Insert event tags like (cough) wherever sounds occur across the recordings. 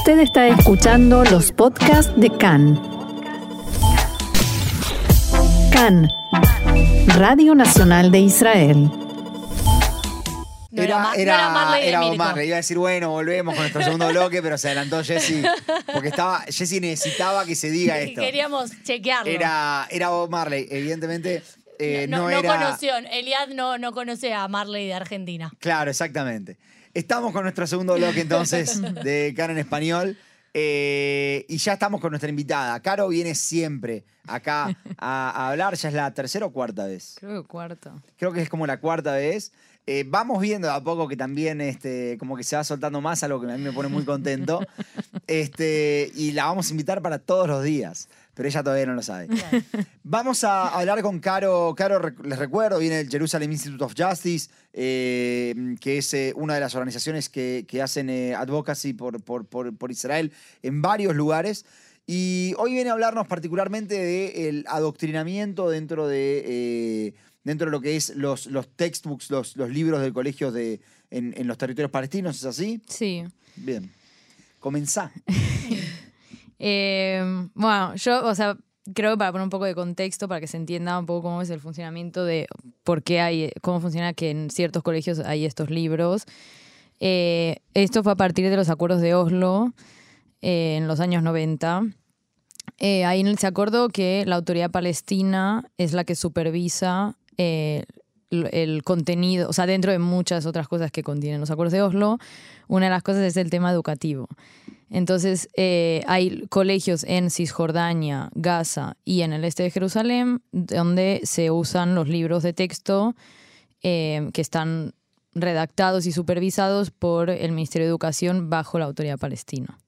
Usted está escuchando los podcasts de CAN. CAN, Radio Nacional de Israel. No era era Marley de Mirko. Iba a decir, bueno, volvemos con nuestro segundo bloque, pero se adelantó Jessy. Porque estaba, Jessy necesitaba que se diga (laughs) esto. Queríamos chequearlo. Era, era Bob Marley, evidentemente. eh, no, no, no era. conoció, Eliad no, no conoce a Marley de Argentina. Claro, exactamente. Estamos con nuestro segundo bloque entonces (laughs) de Caro en Español. eh, y ya estamos con nuestra invitada. Caro viene siempre acá a, a hablar, ya es la tercera o cuarta vez. Creo que cuarto. Creo que es como la cuarta vez. Eh, vamos viendo de a poco que también este, como que se va soltando más, algo que a mí me pone muy contento. (laughs) Este, y la vamos a invitar para todos los días, pero ella todavía no lo sabe. Vamos a hablar con Caro. Caro, les recuerdo, viene del Jerusalem Institute of Justice, eh, que es eh, una de las organizaciones que, que hacen eh, advocacy por, por, por- por Israel en varios lugares. Y hoy viene a hablarnos particularmente del adoctrinamiento dentro de, eh, dentro de lo que es los, los textbooks, los, los libros de colegios de, en, en los territorios palestinos, ¿es así? Sí. Bien. Comenzá. (laughs) Eh, bueno, yo, o sea, creo que para poner un poco de contexto, para que se entienda un poco cómo es el funcionamiento de por qué hay, cómo funciona que en ciertos colegios hay estos libros. Eh, esto fue a partir de los acuerdos de Oslo eh, en los años 90. Eh, ahí se acordó que la autoridad palestina es la que supervisa eh, l- el contenido, o sea, dentro de muchas otras cosas que contienen los acuerdos de Oslo, una de las cosas es el tema educativo. Entonces, eh, hay colegios en Cisjordania, Gaza y en el este de Jerusalén donde se usan los libros de texto eh, que están redactados y supervisados por el Ministerio de Educación bajo la autoridad palestina.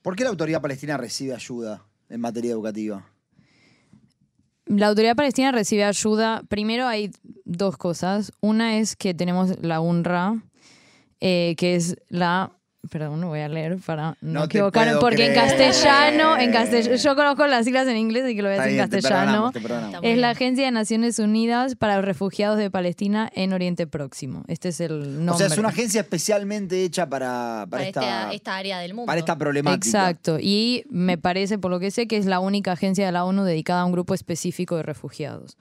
¿Por qué la autoridad palestina recibe ayuda en materia educativa? La autoridad palestina recibe ayuda. Primero hay dos cosas. Una es que tenemos la UNRWA, eh, que es la... Perdón, no voy a leer para no, equivocarme, porque en castellano, en castellano, yo conozco las siglas en inglés y que lo voy a decir en te castellano. perdonamos, te perdonamos. Está muy Es la. Agencia de Naciones Unidas para los Refugiados de Palestina en Oriente Próximo. Este es el nombre. O sea, es una agencia especialmente hecha para, para, Para esta, esta, esta área del mundo. para esta problemática. Exacto. Y me parece, por lo que sé, que es la única agencia de la ONU dedicada a un grupo específico de refugiados.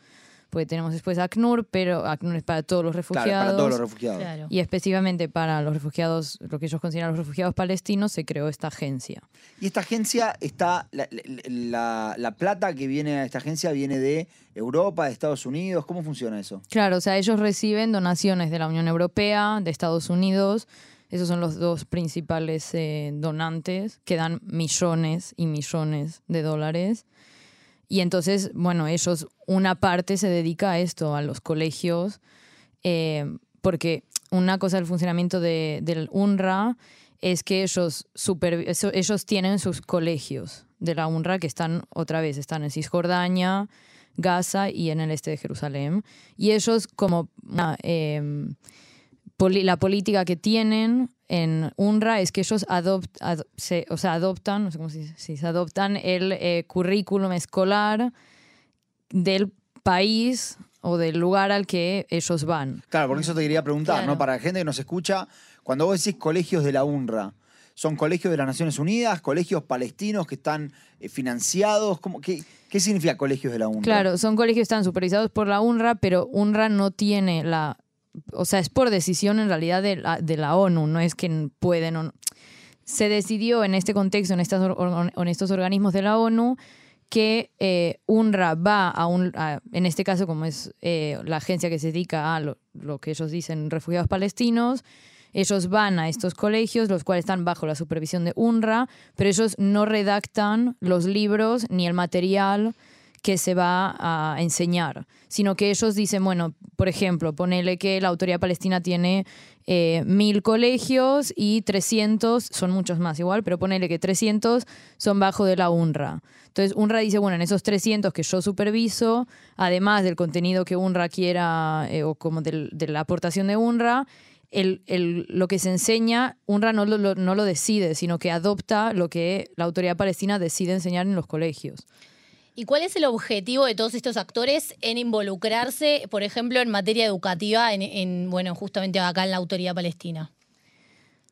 Porque tenemos después ACNUR, pero ACNUR es para todos los refugiados. Claro, para todos los refugiados. Claro. Y específicamente para los refugiados, lo que ellos consideran los refugiados palestinos, se creó esta agencia. Y esta agencia está, la, la- la- la plata que viene a esta agencia viene de Europa, de Estados Unidos. ¿Cómo funciona eso? Claro, o sea, ellos reciben donaciones de la Unión Europea, de Estados Unidos. Esos son los dos principales eh, donantes que dan millones y millones de dólares. Y entonces, bueno, ellos, una parte se dedica a esto, a los colegios, eh, porque una cosa del funcionamiento de- del UNRWA es que ellos, eso- ellos tienen sus colegios de la UNRWA que están, otra vez, están en Cisjordania, Gaza y en el este de Jerusalén. Y ellos, como eh, poli- la política que tienen en UNRWA es que ellos adopt, ad- se, o sea, adoptan, no sé cómo se dice, sí, se adoptan el eh, currículum escolar del país o del lugar al que ellos van. Claro, porque eso te quería preguntar, Claro. ¿no? Para la gente que nos escucha, cuando vos decís colegios de la UNRWA, ¿son colegios de las Naciones Unidas, colegios palestinos que están eh, financiados? ¿Cómo, qué, qué significa colegios de la UNRWA? Claro, son colegios que están supervisados por la UNRWA, pero UNRWA no tiene la... O sea, es por decisión en realidad de la, de la ONU, no es que pueden. Se decidió en este contexto, en, estas, en estos organismos de la ONU, que eh, UNRWA va a un, a- en este caso como es eh, la agencia que se dedica a lo, lo que ellos dicen refugiados palestinos, ellos van a estos colegios, los cuales están bajo la supervisión de UNRWA, pero ellos no redactan los libros ni el material que se va a enseñar, sino que ellos dicen, bueno, por ejemplo, ponele que la autoridad palestina tiene eh, mil colegios y 300, son muchos más igual, pero ponele que 300 son bajo de la UNRWA. Entonces UNRWA dice, bueno, en esos 300 que yo superviso, además del contenido que UNRWA quiera eh, o como de la aportación de UNRWA, el, el- lo que se enseña, UNRWA no lo- no lo decide, sino que adopta lo que la autoridad palestina decide enseñar en los colegios. ¿Y cuál es el objetivo de todos estos actores en involucrarse, por ejemplo, en materia educativa, en, en, bueno, justamente acá en la autoridad palestina?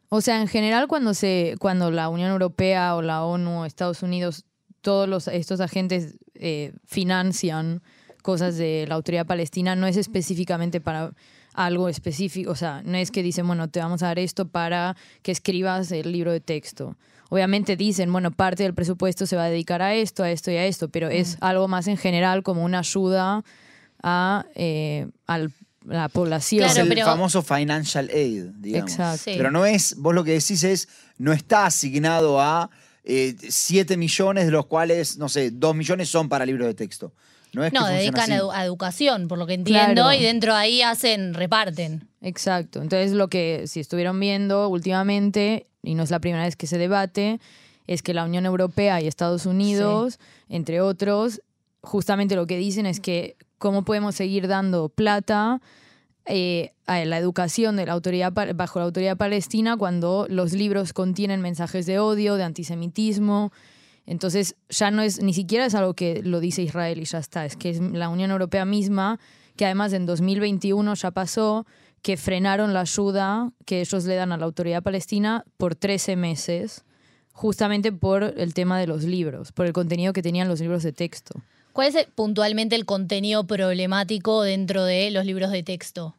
O sea, en general cuando se, cuando la Unión Europea o la ONU o Estados Unidos, todos los, estos agentes eh, financian cosas de la autoridad palestina, no es específicamente para algo específico, o sea, no es que dicen, bueno, te vamos a dar esto para que escribas el libro de texto. Obviamente dicen, bueno, parte del presupuesto se va a dedicar a esto, a esto y a esto, pero es algo más en general como una ayuda a, eh, al- la población. es Claro, el pero- famoso financial aid, digamos. Exacto. Sí. Pero no es, vos lo que decís es, no está asignado a 7 millones, de los cuales, no sé, 2 millones son para libros de texto. No es No, dedican a, así. edu- a educación, por lo que entiendo, Claro. y dentro de ahí hacen, reparten. Exacto. Entonces, lo que si estuvieron viendo últimamente, y no es la primera vez que se debate, es que la Unión Europea y Estados Unidos, entre otros, justamente lo que dicen es que cómo podemos seguir dando plata eh, a la educación de la autoridad bajo la autoridad palestina cuando los libros contienen mensajes de odio, de antisemitismo. Entonces ya no es, ni siquiera es algo que lo dice Israel y ya está, es que es la Unión Europea misma, que además en 2021 ya pasó, que frenaron la ayuda que ellos le dan a la autoridad palestina por 13 meses, justamente por el tema de los libros, por el contenido que tenían los libros de texto. ¿Cuál es puntualmente el contenido problemático dentro de los libros de texto?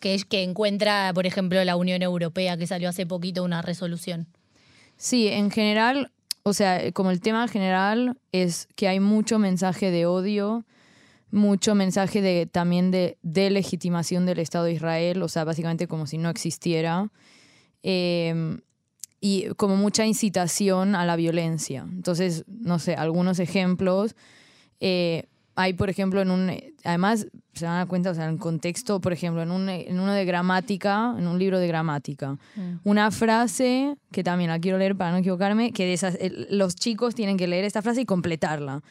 Que es que encuentra, por ejemplo, la Unión Europea, que salió hace poquito una resolución. Sí, en general, o sea, como el tema general es que hay mucho mensaje de odio, mucho mensaje de también de delegitimación del Estado de Israel, o sea, básicamente como si no existiera, eh, y como mucha incitación a la violencia. Entonces, no sé, algunos ejemplos. eh, hay, por ejemplo, en un. Además, se dan cuenta, o sea, en contexto, por ejemplo, en, un, en uno de gramática, en un libro de gramática, una frase que también la quiero leer para no equivocarme, que de esas, los chicos tienen que leer esta frase y completarla.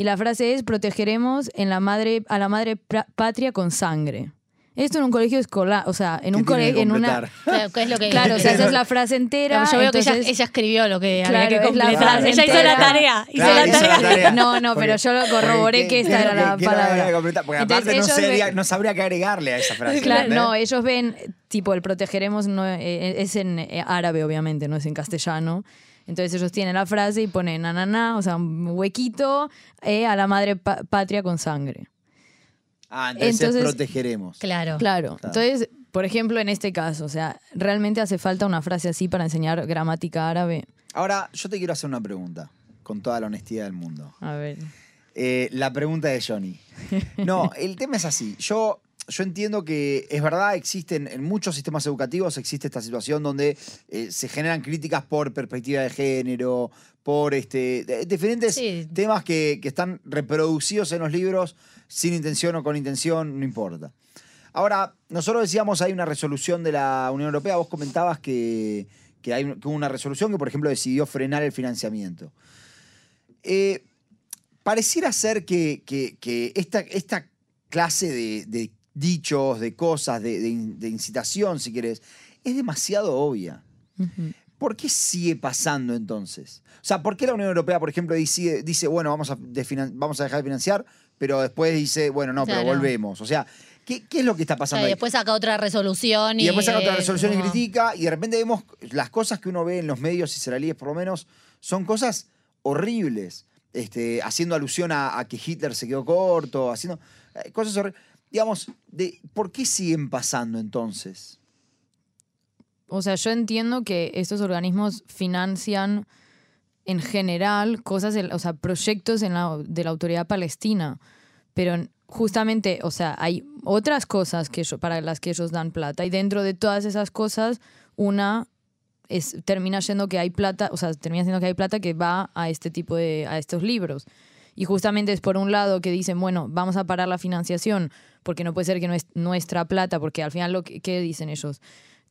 Y la frase es: protegeremos en la madre, a la madre patria con sangre. Esto en un colegio escolar, o sea, en ¿Qué un colegio, en una. (laughs) Claro, ¿qué es lo que Claro, o sea, esa es la frase entera. Yo veo que ella, entonces- ella escribió lo que Claro, había que es la completar. frase Ella hizo la tarea. Hizo Claro, la hizo tarea. la tarea. No, no, pero yo lo corroboré ¿qué- que esta era la palabra. completar? Porque Entonces, aparte no, ellos sería- ven- no sabría qué agregarle a esa frase. Claro, ¿entendés? no, ellos ven, tipo, el protegeremos no, eh, es en eh, árabe, obviamente, no es en castellano. Entonces ellos tienen la frase y ponen ananá, o sea, un huequito, eh, a la madre pa- patria con sangre. Ah, entonces, Entonces- protegeremos. Claro. Claro. Claro. Entonces, por ejemplo, en este caso, o sea, ¿realmente hace falta una frase así para enseñar gramática árabe? Ahora, yo te quiero hacer una pregunta, con toda la honestidad del mundo. A ver. Eh, la pregunta de Johnny. No, el tema es así. Yo, yo entiendo que es verdad, existen en muchos sistemas educativos existe esta situación donde eh, se generan críticas por perspectiva de género, por este, de- diferentes Sí. temas que, que están reproducidos en los libros sin intención o con intención, no importa. Ahora, nosotros decíamos hay una resolución de la Unión Europea, vos comentabas que, que hay que hubo una resolución que, por ejemplo, decidió frenar el financiamiento. Eh, pareciera ser que, que- que esta, esta clase de, de dichos, de cosas, de, de in- de incitación, si querés, es demasiado obvia. ¿Por qué sigue pasando entonces? O sea, ¿por qué la Unión Europea, por ejemplo, dice, dice bueno, vamos a, vamos a dejar de financiar, pero después dice, bueno, no, pero volvemos? O sea, ¿qué, qué es lo que está O sea, pasando y después saca otra resolución y. Y después saca otra eh, resolución y critica, y de repente vemos las cosas que uno ve en los medios israelíes, por lo menos, son cosas horribles. Este, haciendo alusión a, a que Hitler se quedó corto, haciendo eh, cosas horribles. Digamos, de, ¿por qué siguen pasando entonces? O sea, yo entiendo que estos organismos financian en general cosas, o sea, proyectos en la- de la autoridad palestina, pero justamente, o sea, hay otras cosas que para las que ellos dan plata y dentro de todas esas cosas, una es, termina siendo que hay plata, o sea, termina siendo que hay plata que va a este tipo de, a estos libros. Y justamente es por un lado que dicen, bueno, vamos a parar la financiación, porque no puede ser que no es nuestra plata, porque al final lo que, ¿qué dicen ellos,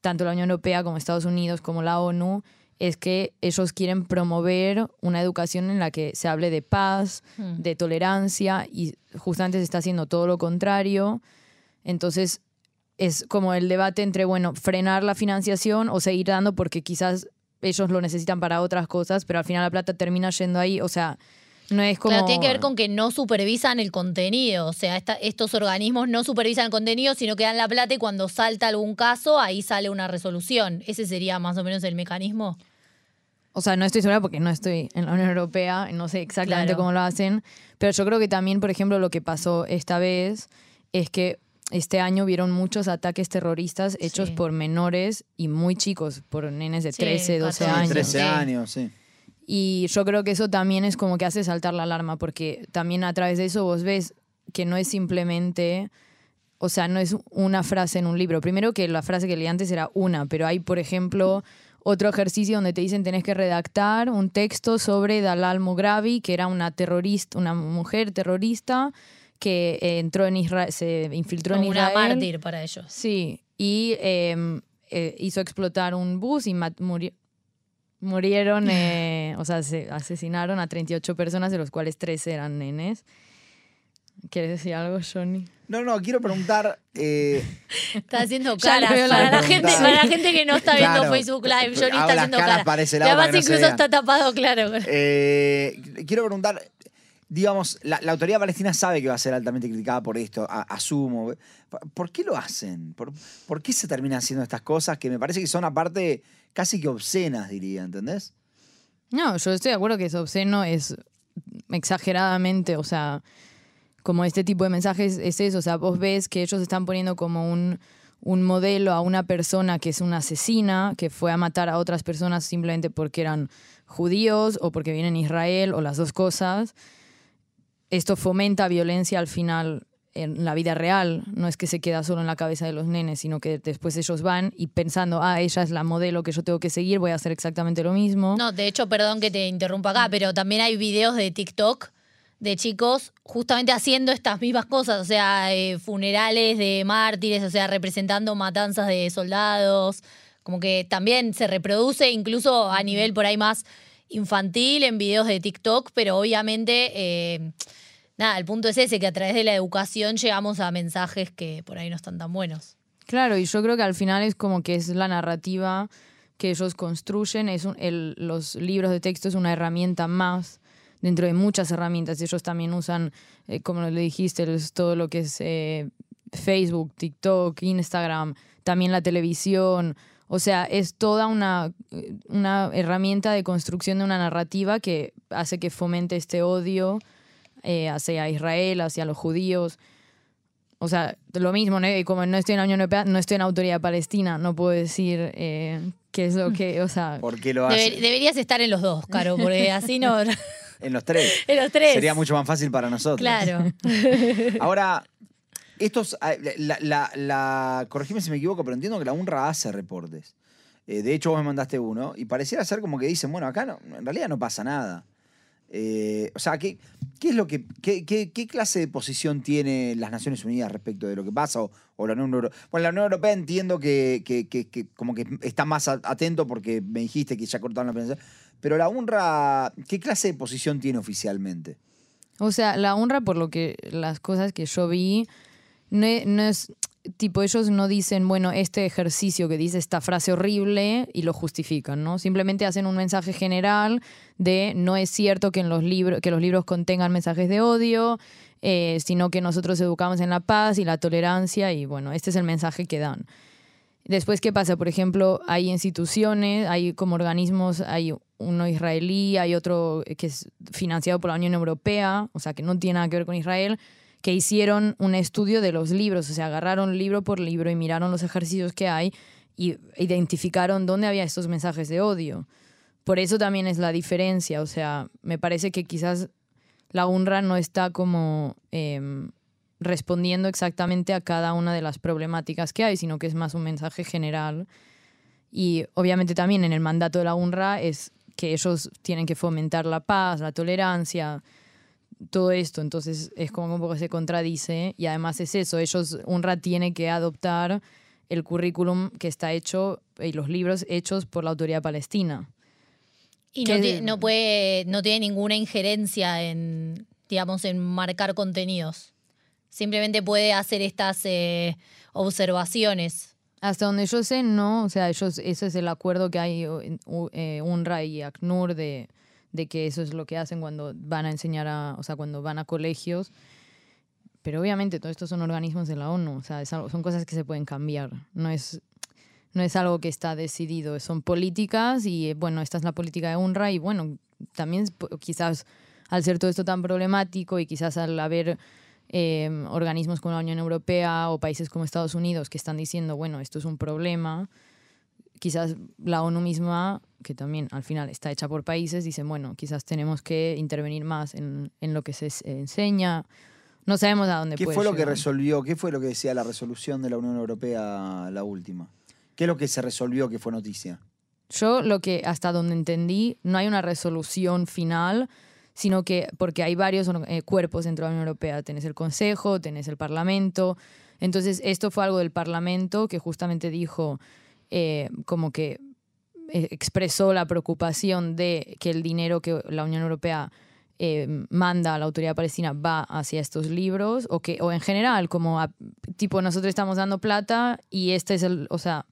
tanto la Unión Europea como Estados Unidos como la ONU, es que ellos quieren promover una educación en la que se hable de paz, Hmm. de tolerancia, y justamente se está haciendo todo lo contrario. Entonces, es como el debate entre, bueno, frenar la financiación o seguir dando porque quizás ellos lo necesitan para otras cosas, pero al final la plata termina yendo ahí. O sea, No es como... Claro, tiene que ver con que no supervisan el contenido. O sea, esta- estos organismos no supervisan el contenido, sino que dan la plata y cuando salta algún caso, ahí sale una resolución. Ese sería más o menos el mecanismo. O sea, no estoy segura porque no estoy en la Unión Europea, no sé exactamente Claro. cómo lo hacen, pero yo creo que también, por ejemplo, lo que pasó esta vez es que este año vieron muchos ataques terroristas hechos Sí. por menores y muy chicos, por nenes de Sí, 13, 12 14, años. 13 Sí. años, sí. Y yo creo que eso también es como que hace saltar la alarma, porque también a través de eso vos ves que no es simplemente, o sea, no es una frase en un libro. Primero que la frase que leí antes era una, pero hay, por ejemplo, otro ejercicio donde te dicen tenés que redactar un texto sobre Dalal Mughrabi, que era una terrorista, una mujer terrorista que eh, entró en Israel, se infiltró en Como una Israel. mártir para ellos. Sí, y eh, eh, hizo explotar un bus y mat- muri- murieron, eh, o sea, se asesinaron a 38 personas, de los cuales 13 eran nenes. ¿Quieres decir algo, Johnny? No, no, quiero preguntar. eh, Está haciendo caras. la Para la, gente, para la gente que no está viendo Claro, Facebook Live, Johnny está haciendo caras caras. para ese Y para además no incluso vean. está tapado, claro. eh, quiero preguntar. Digamos, la, la autoridad palestina sabe que va a ser altamente criticada por esto, a- asumo. ¿Por qué lo hacen? ¿Por, por qué se terminan haciendo estas cosas que me parece que son aparte casi que obscenas, diría, ¿entendés? No, yo estoy de acuerdo que es obsceno, es exageradamente, o sea, como este tipo de mensajes es eso, o sea, vos ves que ellos están poniendo como un, un modelo a una persona que es una asesina, que fue a matar a otras personas simplemente porque eran judíos o porque vienen de Israel o las dos cosas. Esto fomenta violencia al final en la vida real, no es que se queda solo en la cabeza de los nenes, sino que después ellos van y pensando, ah, ella es la modelo que yo tengo que seguir, voy a hacer exactamente lo mismo. No, de hecho, perdón que te interrumpa acá, pero también hay videos de TikTok de chicos justamente haciendo estas mismas cosas, o sea, eh, funerales de mártires, o sea, representando matanzas de soldados, como que también se reproduce incluso a nivel por ahí más infantil en videos de TikTok, pero obviamente, eh, nada, el punto es ese, que a través de la educación llegamos a mensajes que por ahí no están tan buenos. Claro, y yo creo que al final es como que es la narrativa que ellos construyen, es los libros de texto es una herramienta más dentro de muchas herramientas. Ellos también usan, eh, como le dijiste, todo lo que es eh, Facebook, TikTok, Instagram, también la televisión. O sea, es toda una, una herramienta de construcción de una narrativa que hace que fomente este odio eh, hacia Israel, hacia los judíos. O sea, lo mismo, ¿no? Y como no estoy en la Unión Europea, no estoy en autoridad palestina, no puedo decir eh, qué es lo que, o sea, ¿Por qué lo Debe- hacen? deberías estar en los dos, Caro, porque (laughs) así no... En los tres. (laughs) en los tres. Sería mucho más fácil para nosotros. Claro. (laughs) Ahora, estos, ah, la, la, la- corregime si me equivoco, pero entiendo que la UNRWA hace reportes. Eh, de hecho, vos me mandaste uno y pareciera ser como que dicen, bueno, acá no, en realidad no pasa nada. Eh, o sea, ¿qué, qué es lo que, qué, qué- clase de posición tiene las Naciones Unidas respecto de lo que pasa o, o la Unión Europea? Bueno, la Unión Europea entiendo que, que- que- como que está más atento porque me dijiste que ya cortaron la prensa. Pero la UNRWA, ¿qué clase de posición tiene oficialmente? o sea, la honra por lo que las cosas que yo vi, no, no es tipo, ellos no dicen, bueno, este ejercicio que dice esta frase horrible y lo justifican, ¿no? Simplemente hacen un mensaje general de no es cierto que en los libros, que los libros contengan mensajes de odio, eh, sino que nosotros educamos en la paz y la tolerancia, y bueno, este es el mensaje que dan. Después, ¿qué pasa? Por ejemplo, hay instituciones, hay como organismos, hay uno israelí, hay otro que es financiado por la Unión Europea, o sea, que no tiene nada que ver con Israel, que hicieron un estudio de los libros, o sea, agarraron libro por libro y miraron los ejercicios que hay y identificaron dónde había estos mensajes de odio. Por eso también es la diferencia, o sea, me parece que quizás la UNRWA no está como em, respondiendo exactamente a cada una de las problemáticas que hay, sino que es más un mensaje general. Y obviamente también en el mandato de la UNRWA es que ellos tienen que fomentar la paz, la tolerancia, todo esto. Entonces es como un poco se contradice. Y además es eso, ellos, UNRWA tiene que adoptar el currículum que está hecho y los libros hechos por la autoridad palestina. Y no, ¿Qué- ti- no puede, no tiene ninguna injerencia en, digamos, en marcar contenidos. Simplemente puede hacer estas eh, observaciones. Hasta donde yo sé, no. O sea, ellos, ese es el acuerdo que hay en U- eh, UNRWA y ACNUR de, de que eso es lo que hacen cuando van a enseñar a, o sea, cuando van a colegios. Pero obviamente todo esto son organismos de la ONU, o sea, son cosas que se pueden cambiar. No es, no es algo que está decidido, son políticas y bueno, esta es la política de UNRWA y bueno, también quizás al ser todo esto tan problemático y quizás al haber eh, organismos como la Unión Europea o países como Estados Unidos que están diciendo, bueno, esto es un problema, quizás la ONU misma, que también al final está hecha por países, dice, bueno, quizás tenemos que intervenir más en, en lo que se enseña. No sabemos a dónde ¿Qué puede fue lo que resolvió? ¿Qué fue lo que decía la resolución de la Unión Europea, la última? ¿Qué es lo que se resolvió que fue noticia? Yo lo que hasta donde entendí, no hay una resolución final, sino que porque hay varios eh, cuerpos dentro de la Unión Europea, tenés el Consejo, tenés el Parlamento, entonces esto fue algo del Parlamento que justamente dijo eh, como que eh, expresó la preocupación de que el dinero que la Unión Europea eh, manda a la autoridad palestina va hacia estos libros o que o en general como a- tipo nosotros estamos dando plata y este es el o sea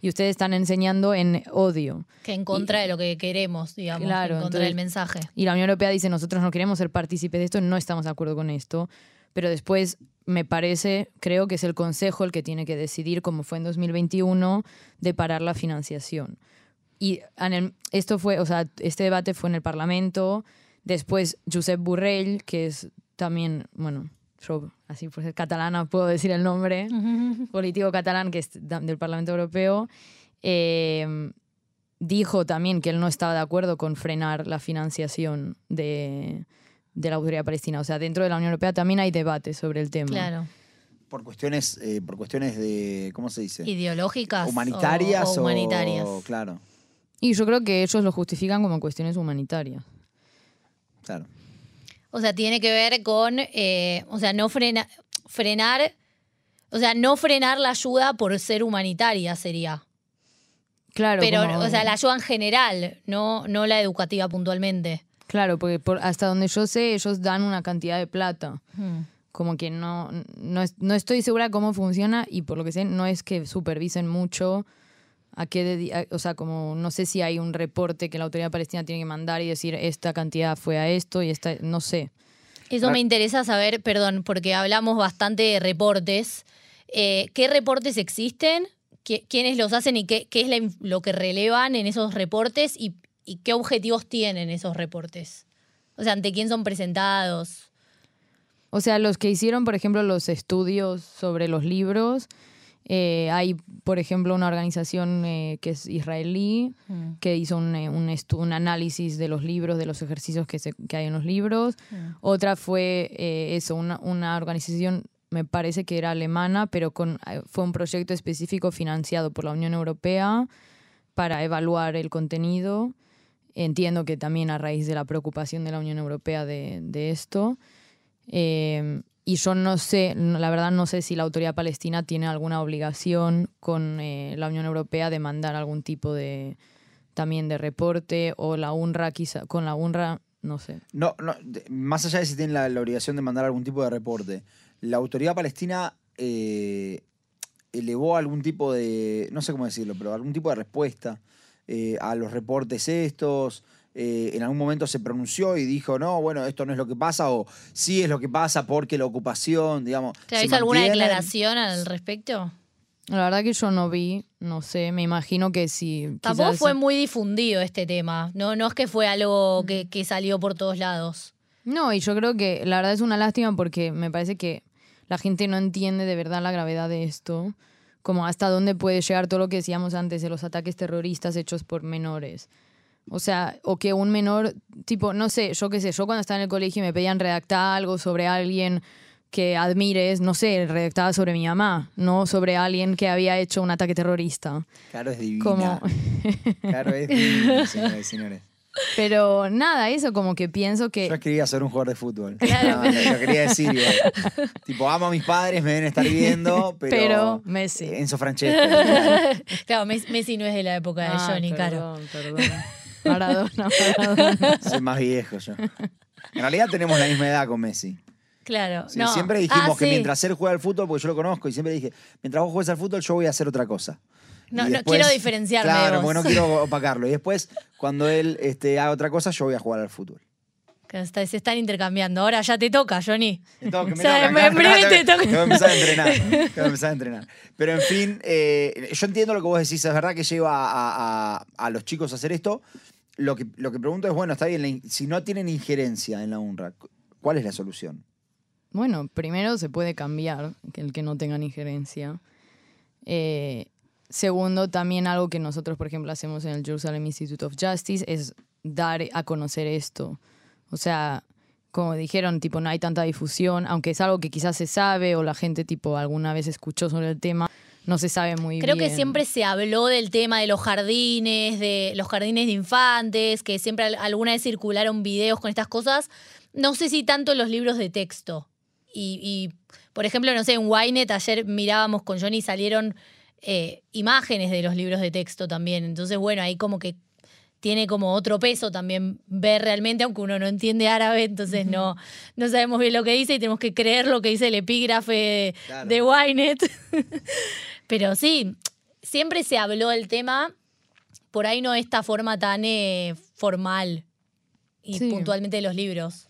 y ustedes están enseñando en odio Que en contra de lo que queremos, digamos, Claro, en contra entonces- del mensaje. y la Unión Europea dice nosotros no queremos ser partícipes de esto no estamos de acuerdo con esto pero después me parece creo que es el Consejo el que tiene que decidir como fue en 2021 de parar la financiación y en el- esto fue, o sea, este debate fue en el Parlamento. Después, Josep Borrell, que es también, bueno, yo así por ser catalana puedo decir el nombre, (laughs) político catalán que es del Parlamento Europeo, eh, dijo también que él no estaba de acuerdo con frenar la financiación de, de la autoridad palestina. O sea, dentro de la Unión Europea también hay debate sobre el tema. Claro. Por cuestiones, eh, por cuestiones de, ¿cómo se dice? Ideológicas. o- Humanitarias o, humanitarias. Claro, Y yo creo que ellos lo justifican como cuestiones humanitarias. claro. O sea, tiene que ver con, eh, o sea, no frena, frenar, o sea, no frenar la ayuda por ser humanitaria sería. Claro, Pero, como- o sea, la ayuda en general, no, no la educativa puntualmente. Claro, porque por- hasta donde yo sé, ellos dan una cantidad de plata. Hmm. Como que no, no, es- no estoy segura cómo funciona y por lo que sé, no es que supervisen mucho a qué, a- o sea, como no sé si hay un reporte que la autoridad palestina tiene que mandar y decir esta cantidad fue a esto y esta, no sé. Eso me interesa saber, perdón, porque hablamos bastante de reportes. Eh, ¿Qué reportes existen? ¿Qui- ¿Quiénes los hacen y qué, qué es la lo que relevan en esos reportes y, y qué objetivos tienen esos reportes? O sea, ¿ante quién son presentados? O sea, los que hicieron, por ejemplo, los estudios sobre los libros, eh, hay, por ejemplo, una organización eh, que es israelí, que hizo un, eh, un, un análisis de los libros, de los ejercicios que, se- que hay en los libros. Otra fue eh, eso, una, una organización, me parece que era alemana, pero con, eh, fue un proyecto específico financiado por la Unión Europea para evaluar el contenido. Entiendo que también a raíz de la preocupación de la Unión Europea de, esto. Eh, y yo no sé, la verdad no sé si la autoridad palestina tiene alguna obligación con eh, la Unión Europea de mandar algún tipo de también de reporte o la UNRWA quizá con la UNRWA no sé. No, no, más allá de si tienen la, la obligación de mandar algún tipo de reporte, la autoridad palestina eh, elevó algún tipo de, no sé cómo decirlo, pero algún tipo de respuesta eh, a los reportes estos. eh, en algún momento se pronunció y dijo, no, bueno, esto no es lo que pasa, o sí es lo que pasa porque la ocupación, digamos. ¿Te hizo alguna declaración al respecto? La verdad que yo no vi, no sé, me imagino que sí. Tampoco quizás- fue muy difundido este tema. No, no es que fue algo que, que salió por todos lados. No, y yo creo que la verdad es una lástima porque me parece que la gente no entiende de verdad la gravedad de esto, como hasta dónde puede llegar todo lo que decíamos antes de los ataques terroristas hechos por menores. O sea, o que un menor, tipo, no sé, yo qué sé, yo cuando estaba en el colegio y me pedían redactar algo sobre alguien que admires, no sé, redactaba sobre mi mamá, no sobre alguien que había hecho un ataque terrorista. Claro, es divina. Como, Claro, es divina, señores señores. Pero nada, eso como que pienso que... Yo quería ser un jugador de fútbol. Claro. No, lo quería decir igual. (laughs) tipo, amo a mis padres, me deben estar viendo, pero. Pero Messi. Enzo Francesco. claro. (laughs) Claro, Mes- Messi no es de la época de Ah, Johnny Caro. perdón, perdón. Maradona, Maradona. (laughs) Soy más viejo yo. En realidad tenemos la misma edad con Messi. Claro. Sí, no. Siempre dijimos Ah, que sí. mientras él juega al fútbol, porque yo lo conozco, y siempre dije, mientras vos juegues al fútbol, yo voy a hacer otra cosa. No, Y no quiero diferenciarme de Claro, vos. porque no quiero (laughs) opacarlo. Y después, cuando él este, haga otra cosa, yo voy a jugar al fútbol. Que se están intercambiando. Ahora ya te toca, Johnny. (laughs) Me toca, me O sea, toca, en claro, breve claro, te tengo- toca. tengo que empezar a entrenar. (laughs) Tengo que empezar a entrenar. Pero en fin, eh, yo entiendo lo que vos decís. Es verdad que lleva a, a- a los chicos a hacer esto. Lo que, lo que pregunto es, bueno, está bien, si no tienen injerencia en la UNRWA, ¿cuál es la solución? Bueno, primero se puede cambiar que el que no tengan injerencia. Eh, segundo, también algo que nosotros, por ejemplo, hacemos en el Jerusalem Institute of Justice es dar a conocer esto. O sea, como dijeron, tipo, no hay tanta difusión, aunque es algo que quizás se sabe o la gente, tipo, alguna vez escuchó sobre el tema, no se sabe muy Creo bien. que siempre se habló del tema de los jardines, de los jardines de infantes, que siempre al- alguna vez circularon videos con estas cosas. No sé si tanto en los libros de texto. Y, y, por ejemplo, no sé, en Wynet ayer mirábamos con Johnny y salieron eh, imágenes de los libros de texto también. Entonces, bueno, ahí como que tiene como otro peso también ver realmente, aunque uno no entiende árabe, entonces no, no sabemos bien lo que dice y tenemos que creer lo que dice el epígrafe Claro. de Wynet. (laughs) Pero sí, siempre se habló del tema, por ahí no de esta forma tan eh, formal y Sí. puntualmente de los libros.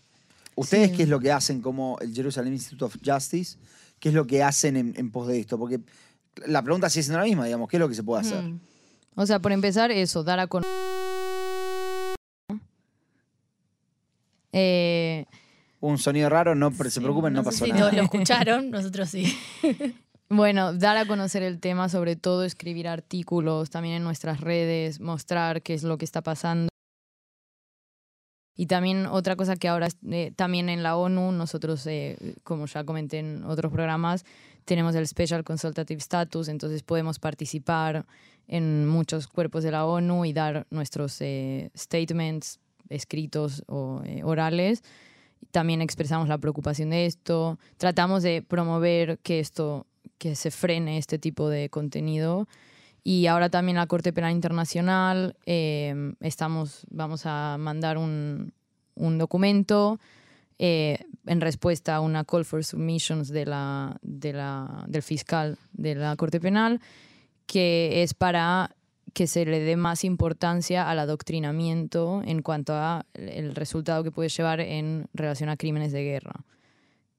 ¿Ustedes Sí. qué es lo que hacen como el Jerusalem Institute of Justice? ¿Qué es lo que hacen en, en pos de esto? Porque la pregunta sigue siendo la misma, digamos, ¿qué es lo que se puede hacer? Mm. O sea, por empezar, eso, dar a conocer. Eh, Un sonido raro, no se preocupen, no, pasó si nada. todos lo (laughs) escucharon, nosotros sí. (laughs) Bueno, dar a conocer el tema, sobre todo escribir artículos también en nuestras redes, mostrar qué es lo que está pasando. Y también otra cosa que ahora eh, también en la ONU, nosotros, eh, como ya comenté en otros programas, tenemos el Special Consultative Status, entonces podemos participar en muchos cuerpos de la ONU y dar nuestros eh, statements escritos o eh, orales. También expresamos la preocupación de esto, tratamos de promover que esto, que se frene este tipo de contenido. Y ahora también la Corte Penal Internacional, eh, estamos, vamos a mandar un, un documento eh, en respuesta a una call for submissions de la, de la, del fiscal de la Corte Penal, que es para que se le dé más importancia al adoctrinamiento en cuanto a el resultado que puede llevar en relación a crímenes de guerra.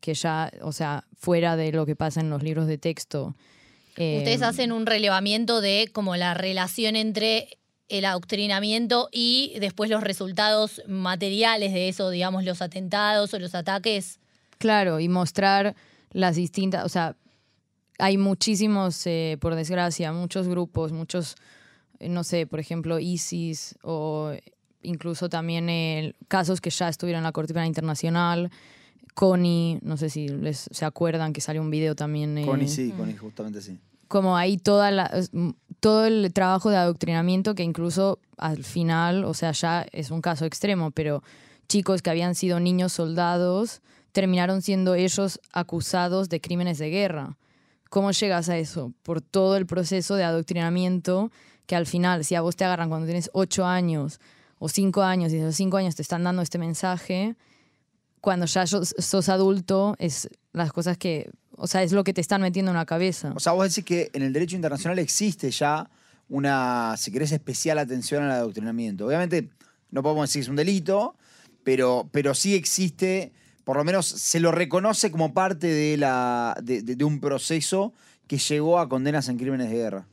Que ya, o sea, fuera de lo que pasa en los libros de texto. eh, Ustedes hacen un relevamiento de como la relación entre el adoctrinamiento y después los resultados materiales de eso, digamos, los atentados o los ataques. Claro, y mostrar las distintas, o sea, hay muchísimos, eh, por desgracia, muchos grupos, muchos, eh, no sé, por ejemplo, ISIS o incluso también eh, casos que ya estuvieron en la Corte Penal Internacional, CONI, no sé si les, se acuerdan que salió un video también. eh, Connie sí, Connie, justamente sí. Como ahí toda todo el trabajo de adoctrinamiento que incluso al final, o sea, ya es un caso extremo, pero chicos que habían sido niños soldados terminaron siendo ellos acusados de crímenes de guerra. ¿Cómo llegas a eso? Por todo el proceso de adoctrinamiento que al final, si a vos te agarran cuando tienes ocho años o cinco años y esos cinco años te están dando este mensaje, cuando ya sos, sos adulto, es las cosas que, o sea, es lo que te están metiendo en la cabeza. O sea, vos decís que en el derecho internacional existe ya una, si querés, especial atención al adoctrinamiento. Obviamente no podemos decir que es un delito, pero, pero sí existe, por lo menos se lo reconoce como parte de, la, de, de- de un proceso que llegó a condenas en crímenes de guerra.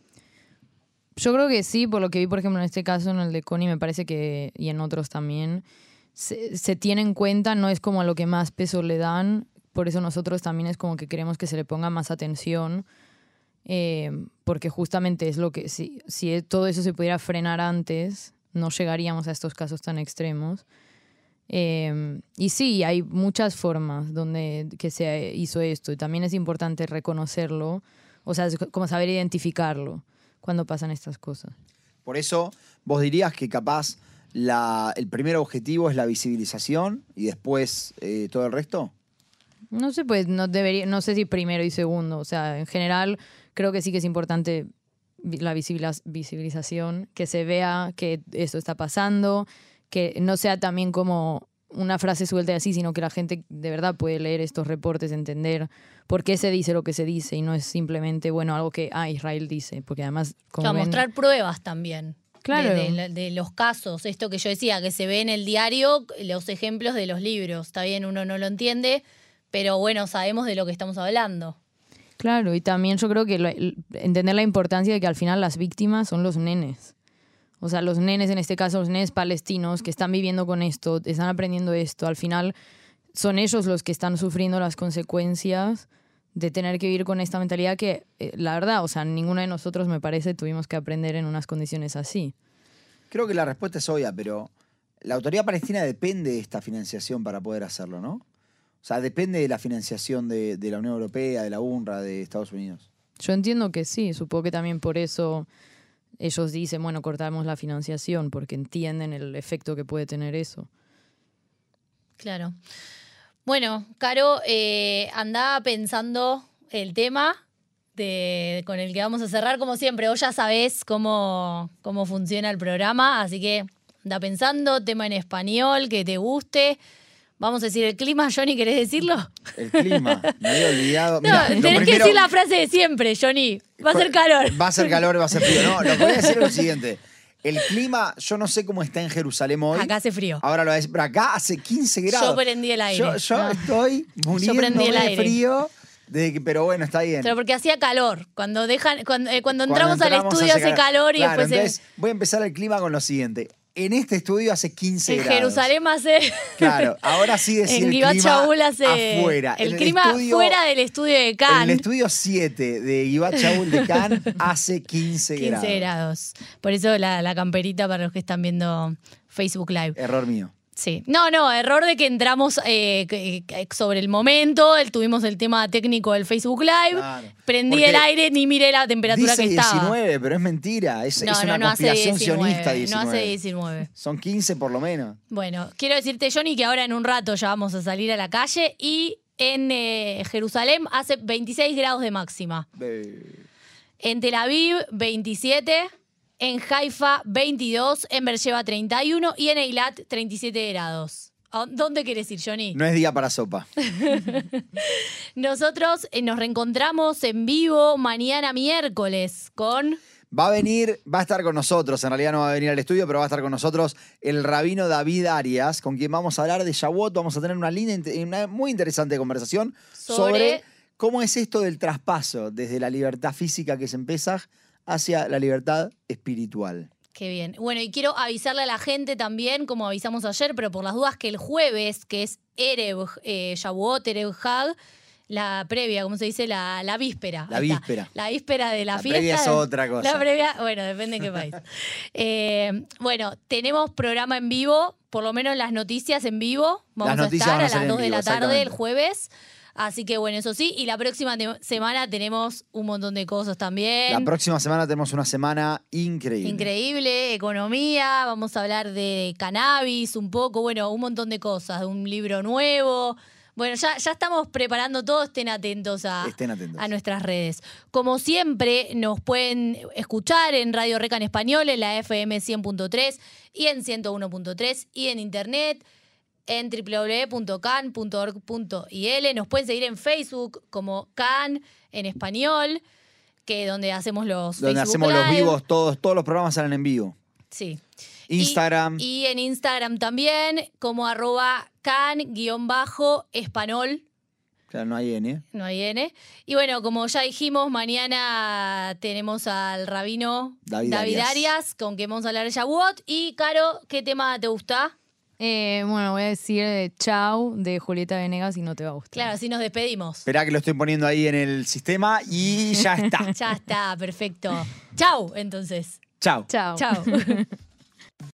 Yo creo que sí, por lo que vi, por ejemplo, en este caso, en el de Connie, me parece que, y en otros también, se, se tiene en cuenta, no es como a lo que más peso le dan, por eso nosotros también es como que queremos que se le ponga más atención, eh, porque justamente es lo que, si, si todo eso se pudiera frenar antes, no llegaríamos a estos casos tan extremos. Eh, y sí, hay muchas formas donde que se hizo esto, y también es importante reconocerlo, o sea, como saber identificarlo cuando pasan estas cosas. Por eso, vos dirías que capaz la, el primer objetivo es la visibilización y después eh, todo el resto. No sé, pues no debería, no sé si primero y segundo. O sea, en general creo que sí que es importante la visibilización, que se vea que esto está pasando, que no sea también como una frase suelta y así, sino que la gente de verdad puede leer estos reportes, entender por qué se dice lo que se dice y no es simplemente, bueno, algo que ah, Israel dice, porque además... Como Claro, ven- mostrar pruebas también. Claro. De, de- de los casos, esto que yo decía, que se ve en el diario, los ejemplos de los libros. Está bien, uno no lo entiende, pero bueno, sabemos de lo que estamos hablando. Claro, y también yo creo que lo- entender la importancia de que al final las víctimas son los nenes. O sea, los nenes, en este caso los nenes palestinos, que están viviendo con esto, están aprendiendo esto, al final son ellos los que están sufriendo las consecuencias de tener que vivir con esta mentalidad que, eh, la verdad, o sea, ninguno de nosotros, me parece, tuvimos que aprender en unas condiciones así. Creo que la respuesta es obvia, pero la autoridad palestina depende de esta financiación para poder hacerlo, ¿no? O sea, depende de la financiación de, de la Unión Europea, de la UNRWA, de Estados Unidos. Yo entiendo que sí, supongo que también por eso ellos dicen, bueno, cortamos la financiación, porque entienden el efecto que puede tener eso. Claro. Bueno, Caro, eh, andaba pensando el tema de, con el que vamos a cerrar, como siempre. Vos ya sabés cómo, cómo funciona el programa, así que anda pensando, tema en español, que te guste. Vamos a decir el clima, Johnny, ¿querés decirlo? El clima, me había olvidado. (laughs) No, Mirá, tenés que decir la frase de siempre, Johnny. Va a ser calor. Va a ser calor, va a ser frío. No, lo que voy a decir es lo siguiente. El clima, yo no sé cómo está en Jerusalén hoy. Acá hace frío. Ahora lo decir, pero acá hace 15 grados. Yo prendí el aire. Yo, yo No. estoy muriendo el de aire. frío. de pero bueno, está bien. Pero porque hacía calor. Cuando dejan, cuando, eh, cuando Cuando entramos, al estudio hace calor y Claro, después en- entonces voy a empezar el clima con lo siguiente. En este estudio hace 15 en, grados. Jerusalén hace. Claro, ahora sí (laughs) decir en el clima hace. afuera. El En clima estudio- fuera del estudio de En Cannes. el estudio 7 de Givat Shaul de Cannes (laughs) hace 15, 15 grados. grados. Por eso la, la camperita para los que están viendo Facebook Live. Error mío. Sí. No, no, error de que entramos eh, sobre el momento. el- tuvimos el tema técnico del Facebook Live. Claro. Prendí Porque el aire, ni miré la temperatura Dice que estaba. 19, pero es mentira. Es, no, es una no, no hace conspiración 19. sionista 19. No hace 19. Son 15 por lo menos. Bueno, quiero decirte, Johnny, que ahora en un rato ya vamos a salir a la calle y en eh, Jerusalén hace 26 grados de máxima. Be- En Tel Aviv, 27. En Haifa, 22. En Beersheba, 31. Y en Eilat, 37 grados. ¿A ¿Dónde quieres ir, Johnny? No es día para sopa. (laughs) Nosotros eh, nos reencontramos en vivo mañana miércoles con... Va a venir, va a estar con nosotros, en realidad no va a venir al estudio, pero va a estar con nosotros el rabino David Arias, con quien vamos a hablar de Shavuot. Vamos a tener una, linda, una muy interesante conversación sobre, Sobre- cómo es esto del traspaso desde la libertad física que es en Pesaj hacia la libertad espiritual. Qué bien. Bueno, y quiero avisarle a la gente también, como avisamos ayer, pero por las dudas, que el jueves, que es Erev eh, Shavuot, Erev Hag, la previa, ¿cómo se dice? La, la víspera. La víspera. La víspera de la, La fiesta. previa es otra cosa. La previa, bueno, depende en qué país. (laughs) Eh, bueno, tenemos programa en vivo, por lo menos las noticias en vivo. Vamos Las a estar a las en 2 de la tarde el jueves. Así que bueno, eso sí. Y la próxima te- semana tenemos un montón de cosas también. La próxima semana tenemos una semana increíble. Increíble, economía, vamos a hablar de cannabis un poco, bueno, un montón de cosas, de un libro nuevo. Bueno, ya, ya estamos preparando todo, estén atentos a, Estén atentos. a nuestras redes. Como siempre, nos pueden escuchar en Radio Reca en español, en la FM 100.3 y en 101.3 y en internet en www.can.org.il. Nos pueden seguir en Facebook como Can en español, que donde hacemos los Donde Facebook hacemos los vivos, todos, todos los programas salen en vivo. Sí. Instagram. Y, y en Instagram también, como arroba can-español, Claro, no hay N. no hay N. Y bueno, como ya dijimos, mañana tenemos al rabino David Arias. Arias, con quien vamos a hablar de Shavuot. Y, Caro, ¿qué tema te gusta? Eh, bueno, voy a decir eh, Chau de Julieta Venegas y no te va a gustar. Claro, así nos despedimos. Esperá que lo estoy poniendo ahí en el sistema y ya está. (laughs) Ya está, perfecto. Chau, entonces. Chao. Chao. Chau. (laughs)